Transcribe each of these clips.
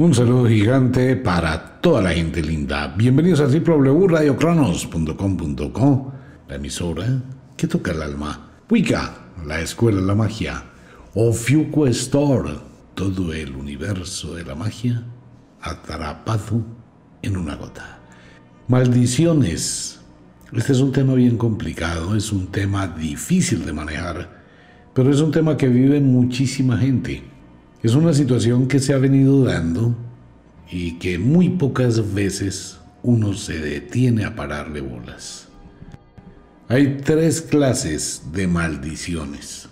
Un saludo gigante para toda la gente linda. Bienvenidos a www.radiocronos.com.co, la emisora que toca el alma. Wicca, la escuela de la magia. Ofiuco Store, todo el universo de la magia atrapado en una gota. Maldiciones. Este es un tema bien complicado, es un tema difícil de manejar, pero es un tema que vive muchísima gente. Es una situación que se ha venido dando y que muy pocas veces uno se detiene a pararle bolas. Hay tres clases de maldiciones.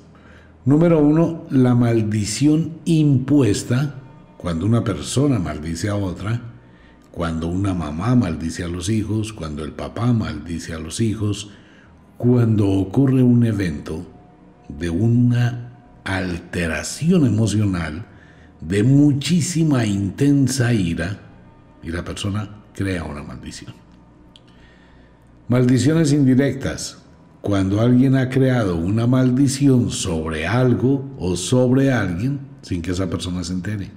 Número uno, la maldición impuesta, cuando una persona maldice a otra, cuando una mamá maldice a los hijos, cuando el papá maldice a los hijos, cuando ocurre un evento de una alteración emocional de muchísima intensa ira y la persona crea una maldición. Maldiciones indirectas. Cuando alguien ha creado una maldición sobre algo o sobre alguien sin que esa persona se entere.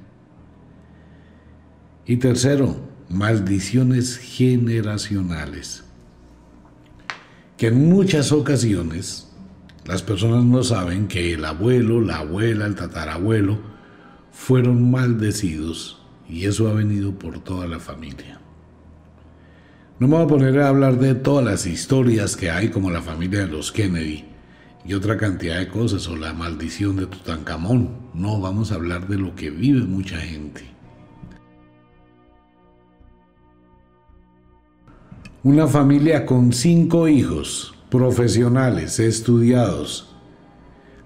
Y tercero, maldiciones generacionales. Que en muchas ocasiones las personas no saben que el abuelo, la abuela, el tatarabuelo fueron maldecidos y eso ha venido por toda la familia. No me voy a poner a hablar de todas las historias que hay como la familia de los Kennedy y otra cantidad de cosas o la maldición de Tutankamón. No, vamos a hablar de lo que vive mucha gente. Una familia con cinco hijos profesionales, estudiados,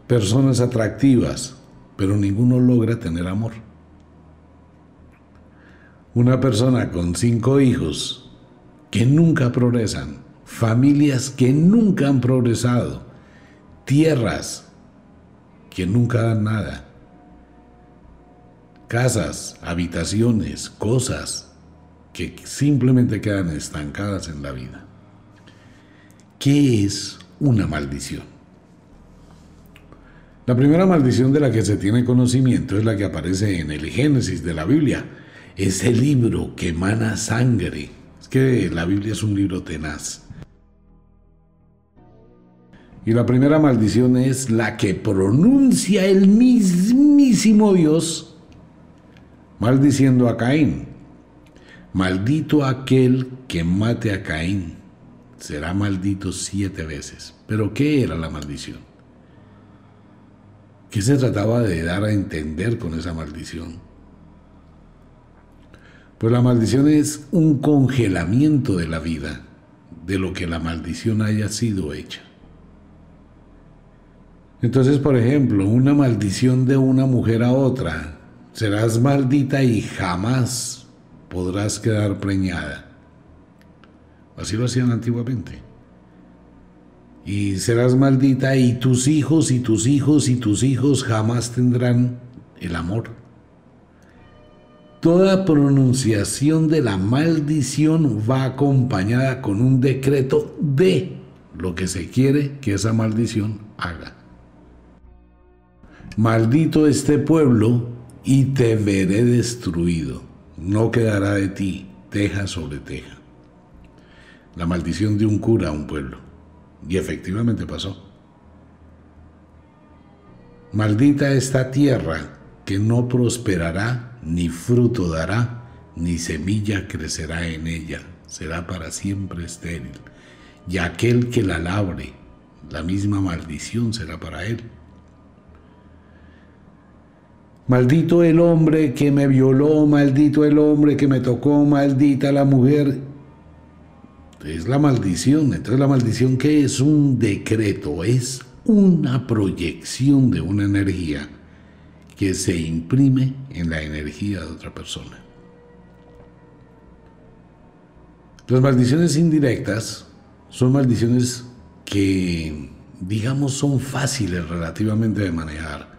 personas atractivas, pero ninguno logra tener amor. Una persona con cinco hijos que nunca progresan, familias que nunca han progresado, tierras que nunca dan nada, casas, habitaciones, cosas que simplemente quedan estancadas en la vida. ¿Qué es una maldición? La primera maldición de la que se tiene conocimiento es la que aparece en el Génesis de la Biblia. Ese libro que emana sangre. Es que la Biblia es un libro tenaz. Y la primera maldición es la que pronuncia el mismísimo Dios maldiciendo a Caín. Maldito aquel que mate a Caín será maldito siete veces. Pero ¿qué era la maldición? ¿Qué se trataba de dar a entender con esa maldición? Pues la maldición es un congelamiento de la vida, de lo que la maldición haya sido hecha. Entonces, por ejemplo, una maldición de una mujer a otra, serás maldita y jamás podrás quedar preñada. Así lo hacían antiguamente. Y serás maldita y tus hijos y tus hijos y tus hijos jamás tendrán el amor. Toda pronunciación de la maldición va acompañada con un decreto de lo que se quiere que esa maldición haga. Maldito este pueblo y te veré destruido. No quedará de ti teja sobre teja la maldición de un cura a un pueblo. Y efectivamente pasó. Maldita esta tierra que no prosperará, ni fruto dará, ni semilla crecerá en ella, será para siempre estéril. Y aquel que la labre, la misma maldición será para él. Maldito el hombre que me violó, maldito el hombre que me tocó, maldita la mujer es la maldición. Entonces la maldición que es un decreto, es una proyección de una energía que se imprime en la energía de otra persona. Las maldiciones indirectas son maldiciones que, digamos, son fáciles relativamente de manejar.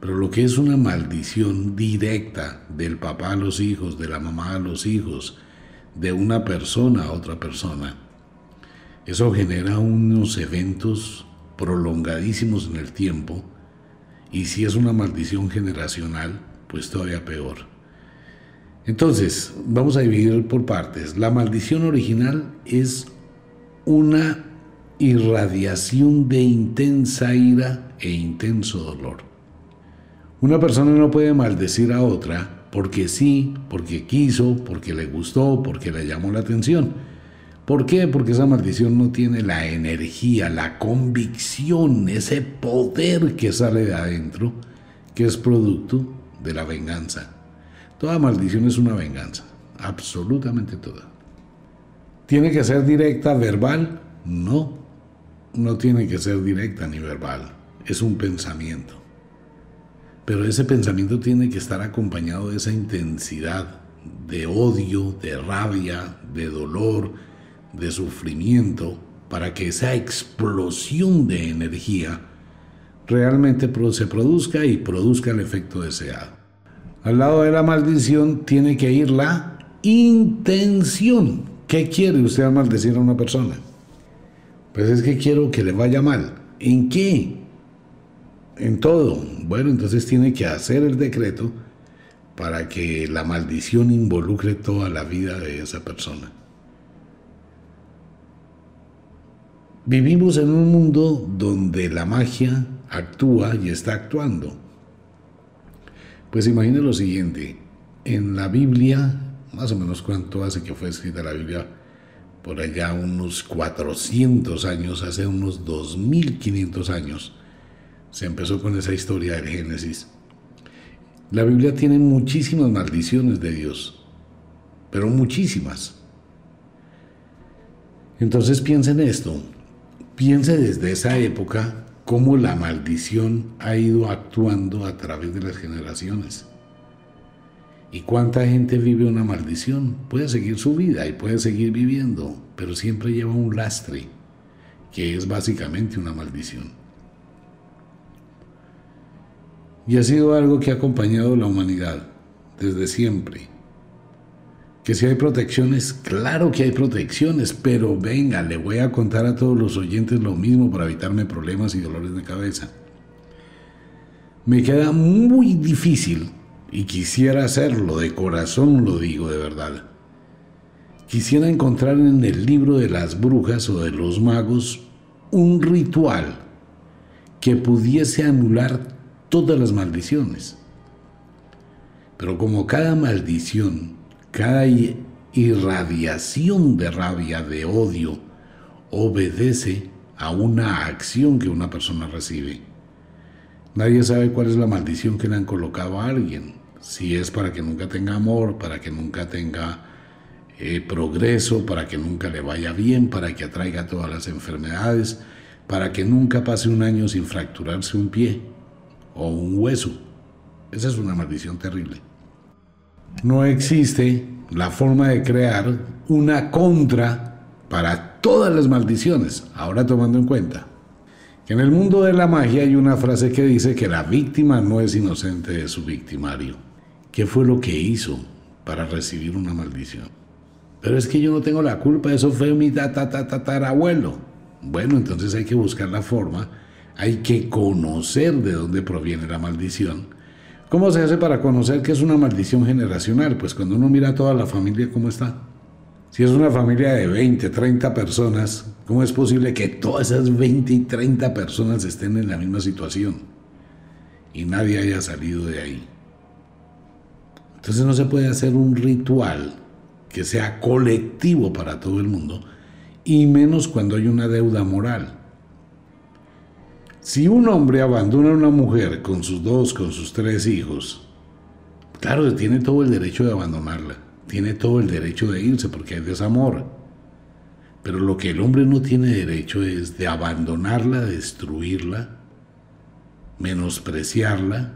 Pero lo que es una maldición directa del papá a los hijos, de la mamá a los hijos, de una persona a otra persona, eso genera unos eventos prolongadísimos en el tiempo y si es una maldición generacional, pues todavía peor. Entonces, vamos a dividir por partes. La maldición original es una irradiación de intensa ira e intenso dolor. Una persona no puede maldecir a otra porque sí, porque quiso, porque le gustó, porque le llamó la atención. ¿Por qué? Porque esa maldición no tiene la energía, la convicción, ese poder que sale de adentro, que es producto de la venganza. Toda maldición es una venganza, absolutamente toda. ¿Tiene que ser directa, verbal? No, no tiene que ser directa ni verbal, es un pensamiento. Pero ese pensamiento tiene que estar acompañado de esa intensidad de odio, de rabia, de dolor, de sufrimiento, para que esa explosión de energía realmente se produzca y produzca el efecto deseado. Al lado de la maldición tiene que ir la intención. ¿Qué quiere usted al maldecir a una persona? Pues es que quiero que le vaya mal. ¿En qué? En todo. Bueno, entonces tiene que hacer el decreto para que la maldición involucre toda la vida de esa persona. Vivimos en un mundo donde la magia actúa y está actuando. Pues imagine lo siguiente, en la Biblia, más o menos cuánto hace que fue escrita la Biblia, por allá unos 400 años, hace unos 2500 años, se empezó con esa historia del Génesis. La Biblia tiene muchísimas maldiciones de Dios, pero muchísimas. Entonces piensen esto, piense desde esa época cómo la maldición ha ido actuando a través de las generaciones. ¿Y cuánta gente vive una maldición? Puede seguir su vida y puede seguir viviendo, pero siempre lleva un lastre, que es básicamente una maldición. Y ha sido algo que ha acompañado la humanidad desde siempre. Que si hay protecciones, claro que hay protecciones, pero venga, le voy a contar a todos los oyentes lo mismo para evitarme problemas y dolores de cabeza. Me queda muy difícil, y quisiera hacerlo, de corazón lo digo de verdad. Quisiera encontrar en el libro de las brujas o de los magos un ritual que pudiese anular todas las maldiciones. Pero como cada maldición cada irradiación de rabia, de odio, obedece a una acción que una persona recibe. Nadie sabe cuál es la maldición que le han colocado a alguien. Si es para que nunca tenga amor, para que nunca tenga eh, progreso, para que nunca le vaya bien, para que atraiga todas las enfermedades, para que nunca pase un año sin fracturarse un pie o un hueso. Esa es una maldición terrible no existe la forma de crear una contra para todas las maldiciones. Ahora tomando en cuenta que en el mundo de la magia hay una frase que dice que la víctima no es inocente de su victimario. ¿Qué fue lo que hizo para recibir una maldición? Pero es que yo no tengo la culpa, eso fue mi tatarabuelo. Bueno, entonces hay que buscar la forma, hay que conocer de dónde proviene la maldición ¿Cómo se hace para conocer que es una maldición generacional? Pues cuando uno mira a toda la familia, ¿cómo está? Si es una familia de 20, 30 personas, ¿cómo es posible que todas esas 20 y 30 personas estén en la misma situación y nadie haya salido de ahí? Entonces no se puede hacer un ritual que sea colectivo para todo el mundo y menos cuando hay una deuda moral. Si un hombre abandona a una mujer con sus dos, con sus tres hijos, claro, tiene todo el derecho de abandonarla, tiene todo el derecho de irse porque hay desamor. Pero lo que el hombre no tiene derecho es de abandonarla, destruirla, menospreciarla,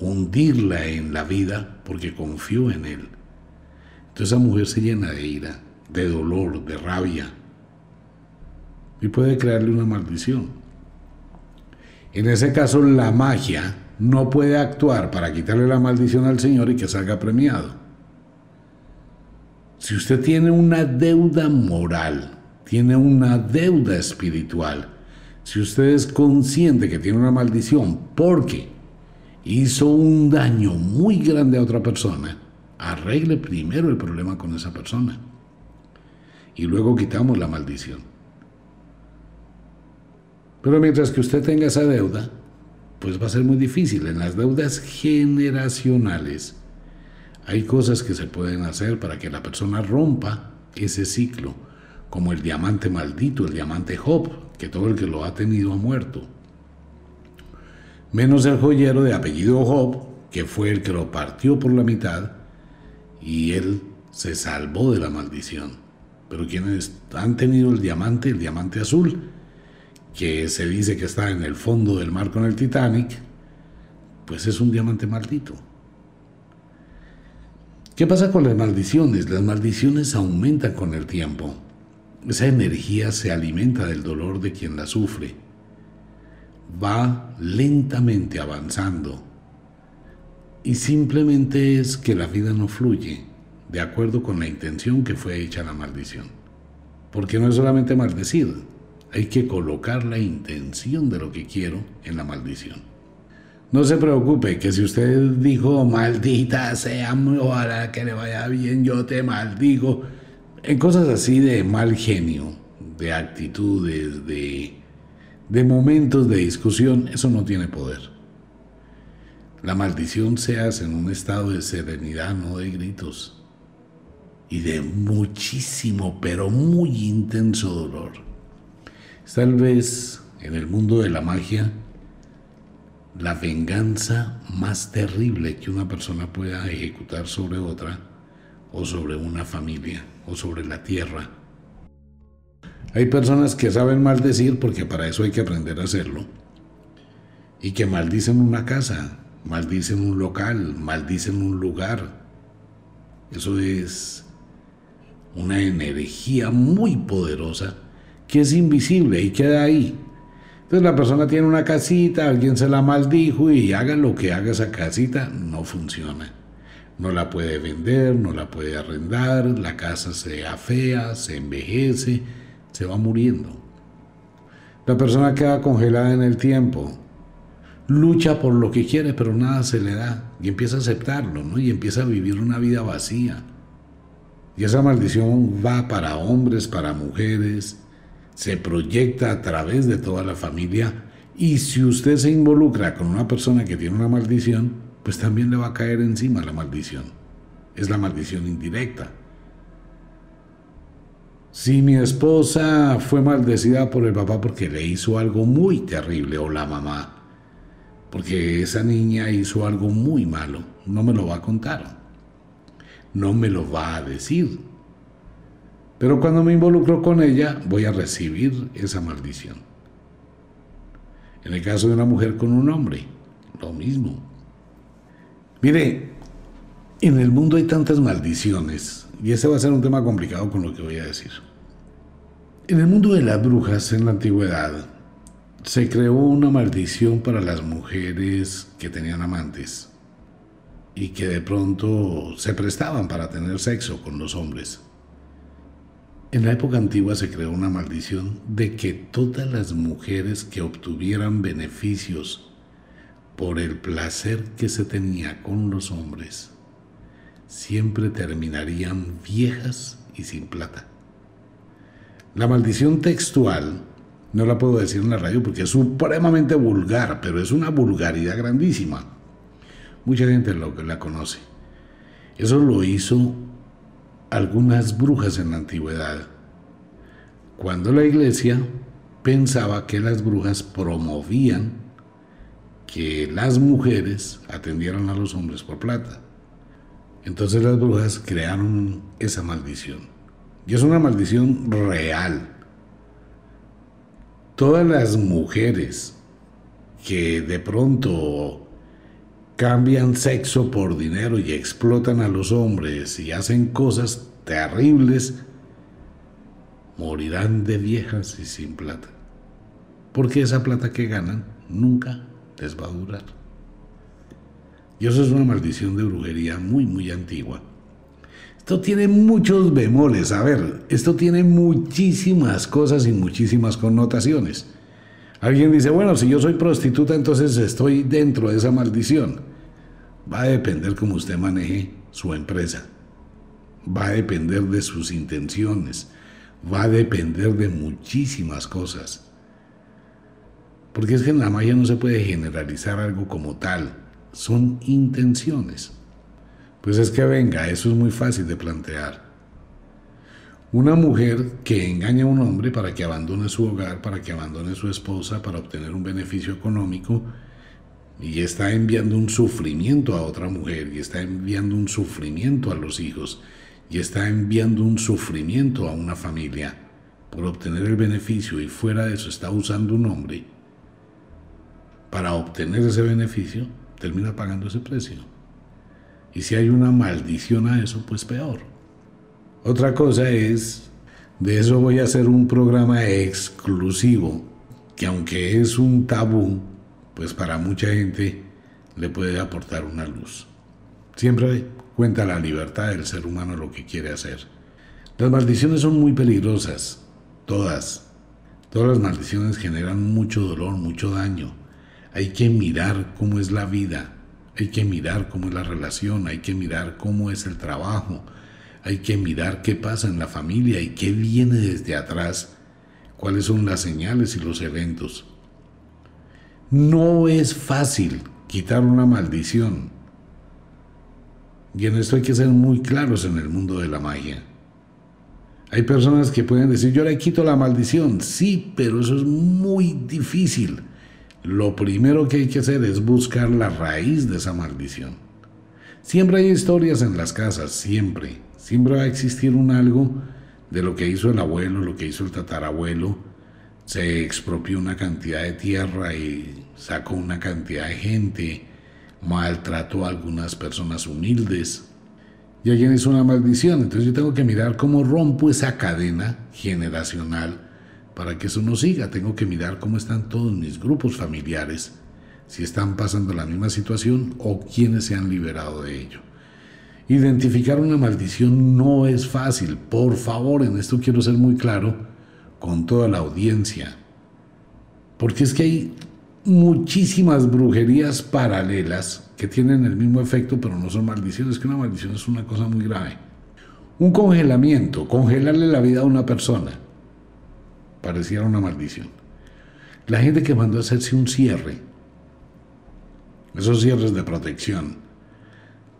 hundirla en la vida porque confió en él. Entonces esa mujer se llena de ira, de dolor, de rabia y puede crearle una maldición. En ese caso, la magia no puede actuar para quitarle la maldición al Señor y que salga premiado. Si usted tiene una deuda moral, tiene una deuda espiritual, si usted es consciente que tiene una maldición porque hizo un daño muy grande a otra persona, Arregle primero el problema con esa persona. Y luego quitamos la maldición. Pero mientras que usted tenga esa deuda, pues va a ser muy difícil. En las deudas generacionales hay cosas que se pueden hacer para que la persona rompa ese ciclo, como el diamante maldito, el diamante Job, que todo el que lo ha tenido ha muerto. Menos el joyero de apellido Job, que fue el que lo partió por la mitad, y él se salvó de la maldición. Pero quienes han tenido el diamante, el diamante azul, que se dice que está en el fondo del mar con el Titanic, pues es un diamante maldito. ¿Qué pasa con las maldiciones? Las maldiciones aumentan con el tiempo. Esa energía se alimenta del dolor de quien la sufre. Va lentamente avanzando. Y simplemente es que la vida no fluye de acuerdo con la intención que fue hecha la maldición. Porque no es solamente maldecir, hay que colocar la intención de lo que quiero en la maldición. No se preocupe, que si usted dijo, maldita sea, ojalá que le vaya bien, yo te maldigo. En cosas así de mal genio, de actitudes, de, de momentos de discusión, eso no tiene poder. La maldición se hace en un estado de serenidad, no de gritos. Y de muchísimo, pero muy intenso dolor. Tal vez en el mundo de la magia, la venganza más terrible que una persona pueda ejecutar sobre otra, o sobre una familia, o sobre la tierra. Hay personas que saben maldecir porque para eso hay que aprender a hacerlo, y que maldicen una casa, maldicen un local, maldicen un lugar. Eso es una energía muy poderosa que es invisible y queda ahí entonces la persona tiene una casita, alguien se la maldijo y haga lo que haga esa casita, no funciona. No la puede vender, no la puede arrendar, la casa se afea, se envejece, se va muriendo. La persona queda congelada en el tiempo, lucha por lo que quiere, pero nada se le da y empieza a aceptarlo, ¿no? Y empieza a vivir una vida vacía. Y esa maldición va para hombres, para mujeres, se proyecta a través de toda la familia y si usted se involucra con una persona que tiene una maldición, pues también le va a caer encima la maldición. Es la maldición indirecta. Si mi esposa fue maldecida por el papá porque le hizo algo muy terrible o la mamá, porque esa niña hizo algo muy malo, no me lo va a contar, no me lo va a decir pero cuando me involucro con ella, voy a recibir esa maldición. En el caso de una mujer con un hombre, lo mismo. Mire, en el mundo hay tantas maldiciones, y ese va a ser un tema complicado con lo que voy a decir. En el mundo de las brujas en la antigüedad, se creó una maldición para las mujeres que tenían amantes y que de pronto se prestaban para tener sexo con los hombres. En la época antigua se creó una maldición de que todas las mujeres que obtuvieran beneficios por el placer que se tenía con los hombres siempre terminarían viejas y sin plata. La maldición textual no la puedo decir en la radio porque es supremamente vulgar, pero es una vulgaridad grandísima. Mucha gente lo, la conoce. Eso lo hizo algunas brujas en la antigüedad, cuando la iglesia pensaba que las brujas promovían que las mujeres atendieran a los hombres por plata. Entonces las brujas crearon esa maldición. Y es una maldición real. Todas las mujeres que de pronto cambian sexo por dinero y explotan a los hombres y hacen cosas terribles, morirán de viejas y sin plata. Porque esa plata que ganan nunca les va a durar. Y eso es una maldición de brujería muy, muy antigua. Esto tiene muchos bemoles, a ver, esto tiene muchísimas cosas y muchísimas connotaciones. Alguien dice, bueno, si yo soy prostituta, entonces estoy dentro de esa maldición. Va a depender cómo usted maneje su empresa. Va a depender de sus intenciones. Va a depender de muchísimas cosas. Porque es que en la magia no se puede generalizar algo como tal. Son intenciones. Pues es que venga, eso es muy fácil de plantear. Una mujer que engaña a un hombre para que abandone su hogar, para que abandone su esposa, para obtener un beneficio económico, y está enviando un sufrimiento a otra mujer, y está enviando un sufrimiento a los hijos, y está enviando un sufrimiento a una familia por obtener el beneficio y fuera de eso está usando un hombre para obtener ese beneficio, termina pagando ese precio. Y si hay una maldición a eso, pues peor. Otra cosa es, de eso voy a hacer un programa exclusivo, que aunque es un tabú, pues para mucha gente le puede aportar una luz. Siempre cuenta la libertad del ser humano lo que quiere hacer. Las maldiciones son muy peligrosas, todas. Todas las maldiciones generan mucho dolor, mucho daño. Hay que mirar cómo es la vida, hay que mirar cómo es la relación, hay que mirar cómo es el trabajo, hay que mirar qué pasa en la familia y qué viene desde atrás, cuáles son las señales y los eventos. No es fácil quitar una maldición. Y en esto hay que ser muy claros en el mundo de la magia. Hay personas que pueden decir, yo le quito la maldición. Sí, pero eso es muy difícil lo primero que hay que hacer es buscar la raíz de esa maldición. Siempre hay historias en las casas, siempre. Siempre va a existir un algo de lo que hizo el abuelo, lo que hizo el tatarabuelo. Se expropió una cantidad de tierra y sacó una cantidad de gente, maltrató a algunas personas humildes. Y alguien hizo una maldición. Entonces yo tengo que mirar cómo rompo esa cadena generacional para que eso no siga, tengo que mirar cómo están todos mis grupos familiares, si están pasando la misma situación o quiénes se han liberado de ello. Identificar una maldición no es fácil. Por favor, en esto quiero ser muy claro con toda la audiencia. Porque es que hay muchísimas brujerías paralelas que tienen el mismo efecto, pero no son maldiciones, que una maldición es una cosa muy grave. Un congelamiento, congelarle la vida a una persona, pareciera una maldición. La gente que mandó a hacerse un cierre, esos cierres de protección,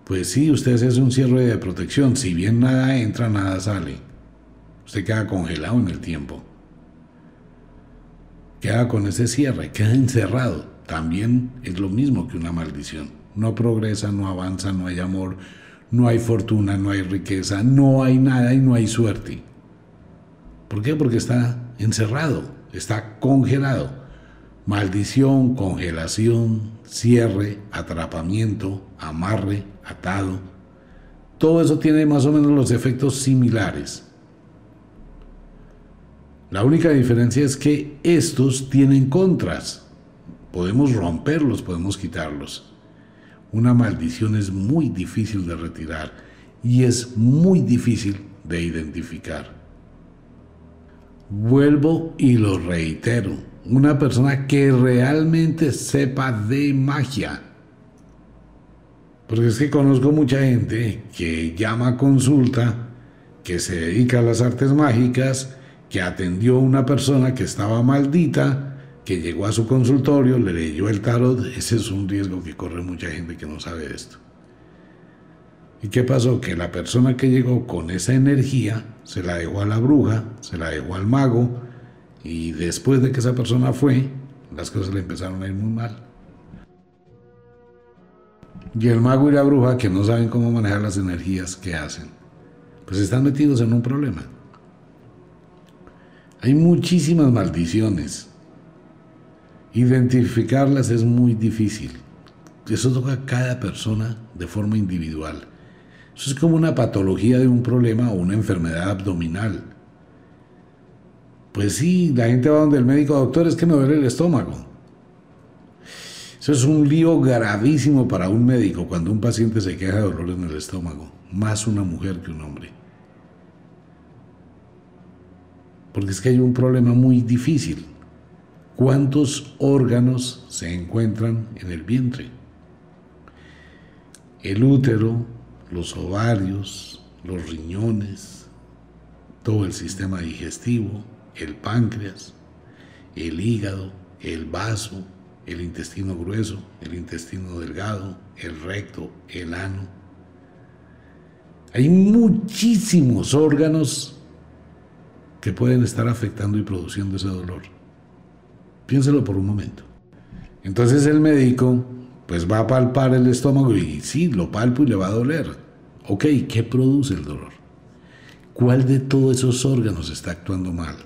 pues sí, usted se hace un cierre de protección, si bien nada entra, nada sale. Usted queda congelado en el tiempo. Queda con ese cierre, queda encerrado. También es lo mismo que una maldición. No progresa, no avanza, no hay amor, no hay fortuna, no hay riqueza, no hay nada y no hay suerte. ¿Por qué? Porque está encerrado, está congelado. Maldición, congelación, cierre, atrapamiento, amarre, atado. Todo eso tiene más o menos los efectos similares. La única diferencia es que estos tienen contras. Podemos romperlos, podemos quitarlos. Una maldición es muy difícil de retirar y es muy difícil de identificar. Vuelvo y lo reitero. Una persona que realmente sepa de magia. Porque es que conozco mucha gente que llama a consulta, que se dedica a las artes mágicas, que atendió a una persona que estaba maldita, que llegó a su consultorio, le leyó el tarot. Ese es un riesgo que corre mucha gente que no sabe esto. ¿Y qué pasó? Que la persona que llegó con esa energía se la dejó a la bruja, se la dejó al mago, y después de que esa persona fue, las cosas le empezaron a ir muy mal. Y el mago y la bruja, que no saben cómo manejar las energías, ¿qué hacen? Pues están metidos en un problema. Hay muchísimas maldiciones. Identificarlas es muy difícil. Eso toca a cada persona de forma individual. Eso es como una patología de un problema o una enfermedad abdominal. Pues sí, la gente va donde el médico, doctor, es que me duele el estómago. Eso es un lío gravísimo para un médico cuando un paciente se queja de dolor en el estómago, más una mujer que un hombre. Porque es que hay un problema muy difícil. ¿Cuántos órganos se encuentran en el vientre? El útero, los ovarios, los riñones, todo el sistema digestivo, el páncreas, el hígado, el vaso, el intestino grueso, el intestino delgado, el recto, el ano. Hay muchísimos órganos que pueden estar afectando y produciendo ese dolor. Piénselo por un momento. Entonces el médico pues va a palpar el estómago y sí, lo palpo y le va a doler. Ok, ¿qué produce el dolor? ¿Cuál de todos esos órganos está actuando mal?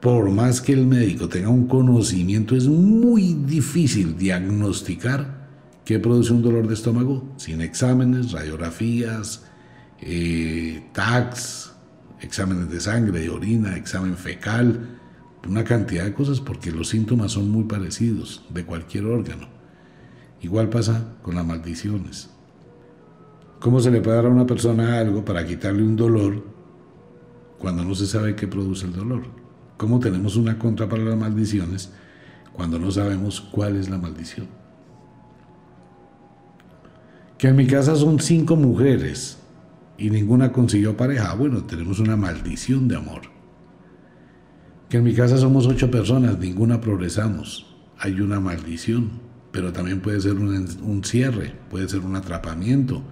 Por más que el médico tenga un conocimiento, es muy difícil diagnosticar qué produce un dolor de estómago sin exámenes, radiografías, eh, TACs, exámenes de sangre, de orina, examen fecal, una cantidad de cosas porque los síntomas son muy parecidos de cualquier órgano. Igual pasa con las maldiciones. ¿Cómo se le puede dar a una persona algo para quitarle un dolor cuando no se sabe qué produce el dolor? ¿Cómo tenemos una contra para las maldiciones cuando no sabemos cuál es la maldición? Que en mi casa son cinco mujeres y ninguna consiguió pareja. Bueno, tenemos una maldición de amor que en mi casa somos ocho personas, ninguna progresamos. Hay una maldición, pero también puede ser un, cierre, puede ser un atrapamiento.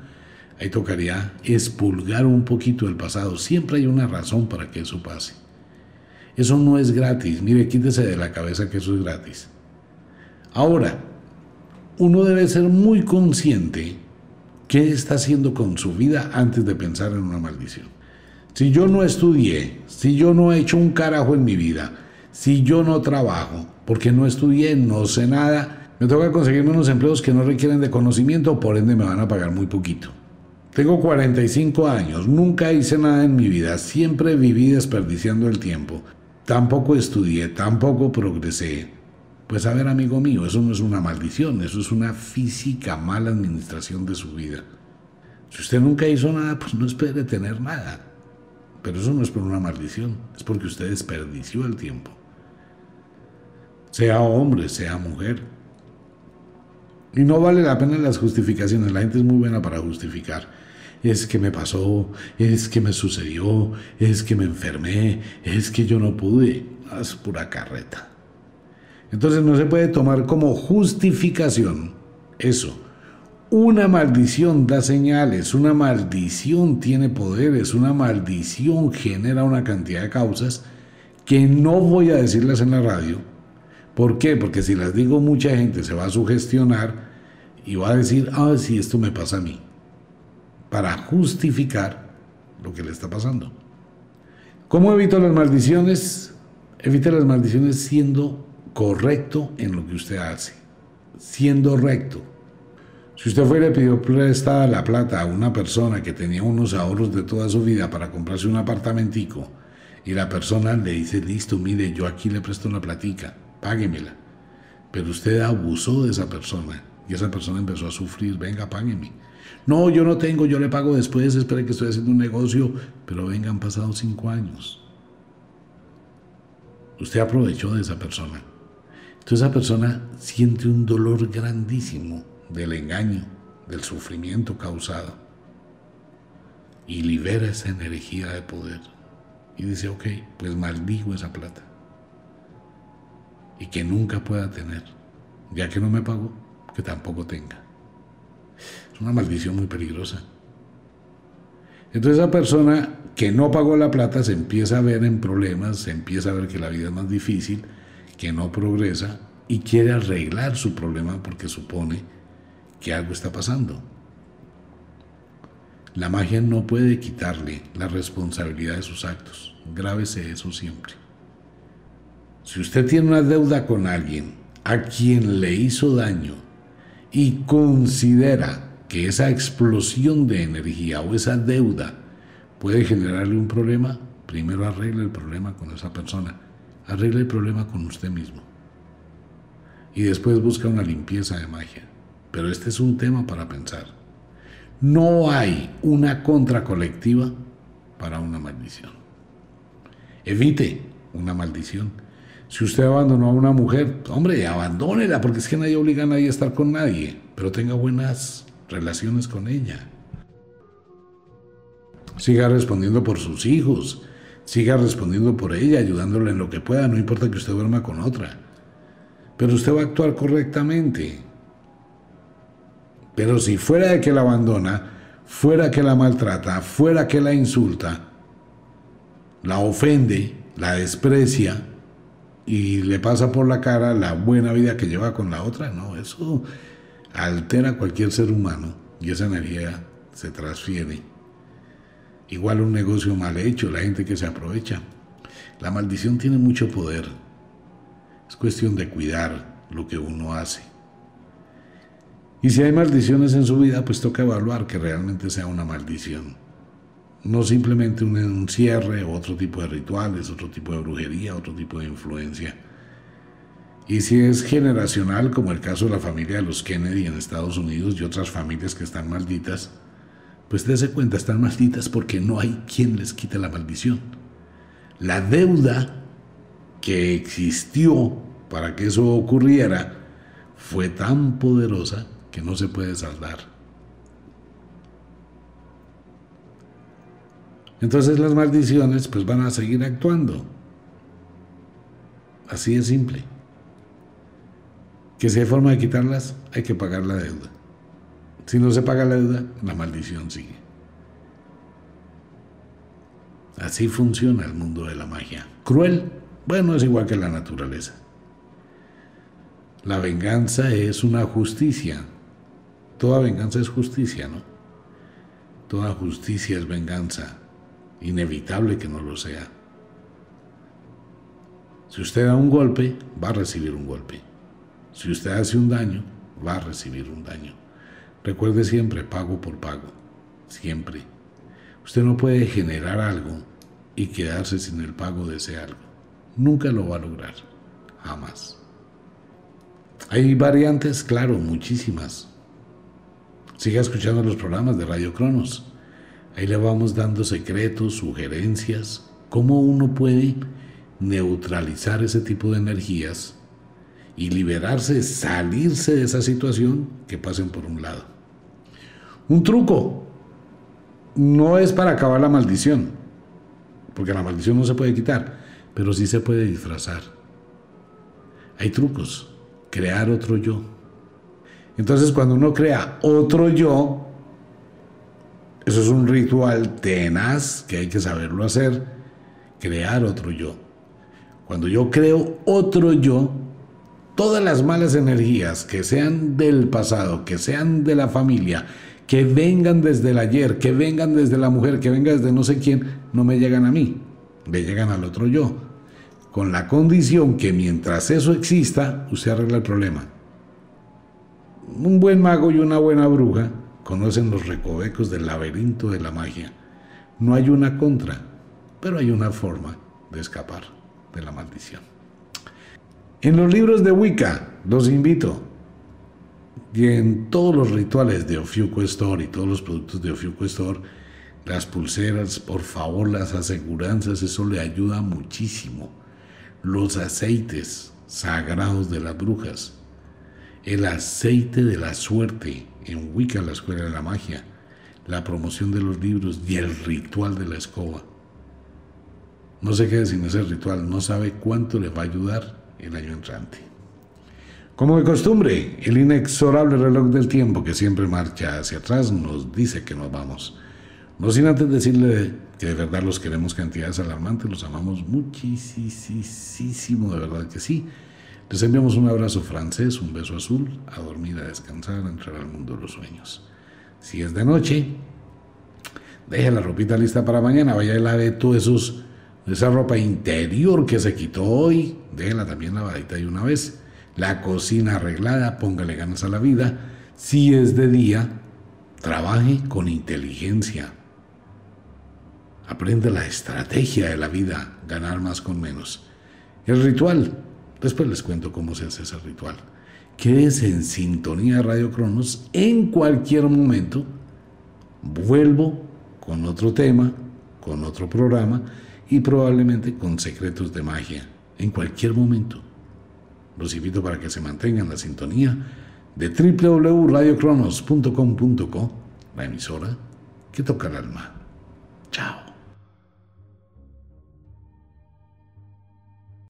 Ahí tocaría expulgar un poquito el pasado. Siempre hay una razón para que eso pase. Eso no es gratis. Mire, quítese de la cabeza que eso es gratis. Ahora, uno debe ser muy consciente qué está haciendo con su vida antes de pensar en una maldición. Si yo no estudié, si yo no he hecho un carajo en mi vida, si yo no trabajo, porque no estudié, no sé nada, me toca conseguirme unos empleos que no requieren de conocimiento, por ende me van a pagar muy poquito. Tengo 45 años, nunca hice nada en mi vida, siempre viví desperdiciando el tiempo. Tampoco estudié, tampoco progresé. Pues a ver, amigo mío, eso no es una maldición, eso es una física mala administración de su vida. Si usted nunca hizo nada, pues no espere tener nada. Pero eso no es por una maldición, es porque usted desperdició el tiempo. Sea hombre, sea mujer. Y no vale la pena las justificaciones, la gente es muy buena para justificar. Es que me pasó, es que me sucedió, es que me enfermé, es que yo no pude. Es pura carreta. Entonces no se puede tomar como justificación eso una maldición da señales, una maldición tiene poderes, una maldición genera una cantidad de causas que no voy a decirlas en la radio. ¿Por qué? Porque si las digo mucha gente se va a sugestionar y va a decir, ah, sí, esto me pasa a mí. Para justificar lo que le está pasando. ¿Cómo evito las maldiciones? Evite las maldiciones siendo correcto en lo que usted hace, siendo recto si usted fuera y pidió prestada la plata a una persona que tenía unos ahorros de toda su vida para comprarse un apartamentico y la persona le dice, listo, mire, yo aquí le presto una platica, páguemela. Pero usted abusó de esa persona y esa persona empezó a sufrir, venga, págueme. No, yo no tengo, yo le pago después, espere que estoy haciendo un negocio, pero venga, han pasado cinco años. Usted aprovechó de esa persona. Entonces esa persona siente un dolor grandísimo del engaño, del sufrimiento causado y libera esa energía de poder. Y dice, ok, pues maldigo esa plata. Y que nunca pueda tener. Ya que no me pagó, que tampoco tenga. Es una maldición muy peligrosa. Entonces esa persona que no pagó la plata se empieza a ver en problemas, se empieza a ver que la vida es más difícil, que no progresa y quiere arreglar su problema porque supone que algo está pasando. La magia no puede quitarle la responsabilidad de sus actos. Grábese eso siempre. Si usted tiene una deuda con alguien a quien le hizo daño y considera que esa explosión de energía o esa deuda puede generarle un problema, primero arregle el problema con esa persona, arregle el problema con usted mismo y después busca una limpieza de magia. Pero este es un tema para pensar. No hay una contra colectiva para una maldición. Evite una maldición. Si usted abandonó a una mujer, hombre, abandónela, porque es que nadie obliga a nadie a estar con nadie, pero tenga buenas relaciones con ella. Siga respondiendo por sus hijos, siga respondiendo por ella, ayudándole en lo que pueda, no importa que usted duerma con otra. Pero usted va a actuar correctamente. Pero si fuera de que la abandona, fuera que la maltrata, fuera que la insulta, la ofende, la desprecia y le pasa por la cara la buena vida que lleva con la otra, no, eso altera cualquier ser humano y esa energía se transfiere. Igual un negocio mal hecho, la gente que se aprovecha. La maldición tiene mucho poder. Es cuestión de cuidar lo que uno hace. Y si hay maldiciones en su vida, pues toca evaluar que realmente sea una maldición. No simplemente un encierre o otro tipo de rituales, otro tipo de brujería, otro tipo de influencia. Y si es generacional, como el caso de la familia de los Kennedy en Estados Unidos y otras familias que están malditas, pues dése cuenta, están malditas porque no hay quien les quite la maldición. La deuda que existió para que eso ocurriera fue tan poderosa que no se puede saldar. Entonces las maldiciones pues van a seguir actuando. Así de simple. Que si hay forma de quitarlas, hay que pagar la deuda. Si no se paga la deuda, la maldición sigue. Así funciona el mundo de la magia. Cruel, bueno, es igual que la naturaleza. La venganza es una justicia, Toda venganza es justicia, ¿no? Toda justicia es venganza. Inevitable que no lo sea. Si usted da un golpe, va a recibir un golpe. Si usted hace un daño, va a recibir un daño. Recuerde siempre pago por pago. Siempre. Usted no puede generar algo y quedarse sin el pago de ese algo. Nunca lo va a lograr. Jamás. Hay variantes, claro, muchísimas. Siga escuchando los programas de Radio Cronos. Ahí le vamos dando secretos, sugerencias, cómo uno puede neutralizar ese tipo de energías y liberarse, salirse de esa situación que pasen por un lado. Un truco no es para acabar la maldición, porque la maldición no se puede quitar, pero sí se puede disfrazar. Hay trucos, crear otro yo entonces cuando uno crea otro yo, eso es un ritual tenaz que hay que saberlo hacer, crear otro yo. Cuando yo creo otro yo, todas las malas energías que sean del pasado, que sean de la familia, que vengan desde el ayer, que vengan desde la mujer, que vengan desde no sé quién, no me llegan a mí, me llegan al otro yo. Con la condición que mientras eso exista, usted arregla el problema un buen mago y una buena bruja conocen los recovecos del laberinto de la magia. No hay una contra, pero hay una forma de escapar de la maldición. En los libros de Wicca, los invito, y en todos los rituales de Ofiuco Store y todos los productos de Ofiuco Store, las pulseras, por favor, las aseguranzas, eso le ayuda muchísimo. Los aceites sagrados de las brujas, el aceite de la suerte en Wicca, la Escuela de la Magia, la promoción de los libros y el ritual de la escoba. No se quede sin ese ritual, no sabe cuánto le va a ayudar el año entrante. Como de costumbre, el inexorable reloj del tiempo que siempre marcha hacia atrás nos dice que nos vamos. No sin antes decirle que de verdad los queremos cantidades alarmantes, los amamos muchísimo, de verdad que sí. Les enviamos un abrazo francés, un beso azul, a dormir, a descansar, a entrar al mundo de los sueños. Si es de noche, deje la ropita lista para mañana, vaya y lave todo esos, esa ropa interior que se quitó hoy, déjela también lavadita de una vez. La cocina arreglada, póngale ganas a la vida. Si es de día, trabaje con inteligencia. Aprende la estrategia de la vida, ganar más con menos. El ritual, Después les cuento cómo se hace ese ritual. Quédense en sintonía Radio Cronos en cualquier momento. Vuelvo con otro tema, con otro programa y probablemente con secretos de magia en cualquier momento. Los invito para que se mantengan la sintonía de www.radiocronos.com.co, la emisora que toca el alma. Chao.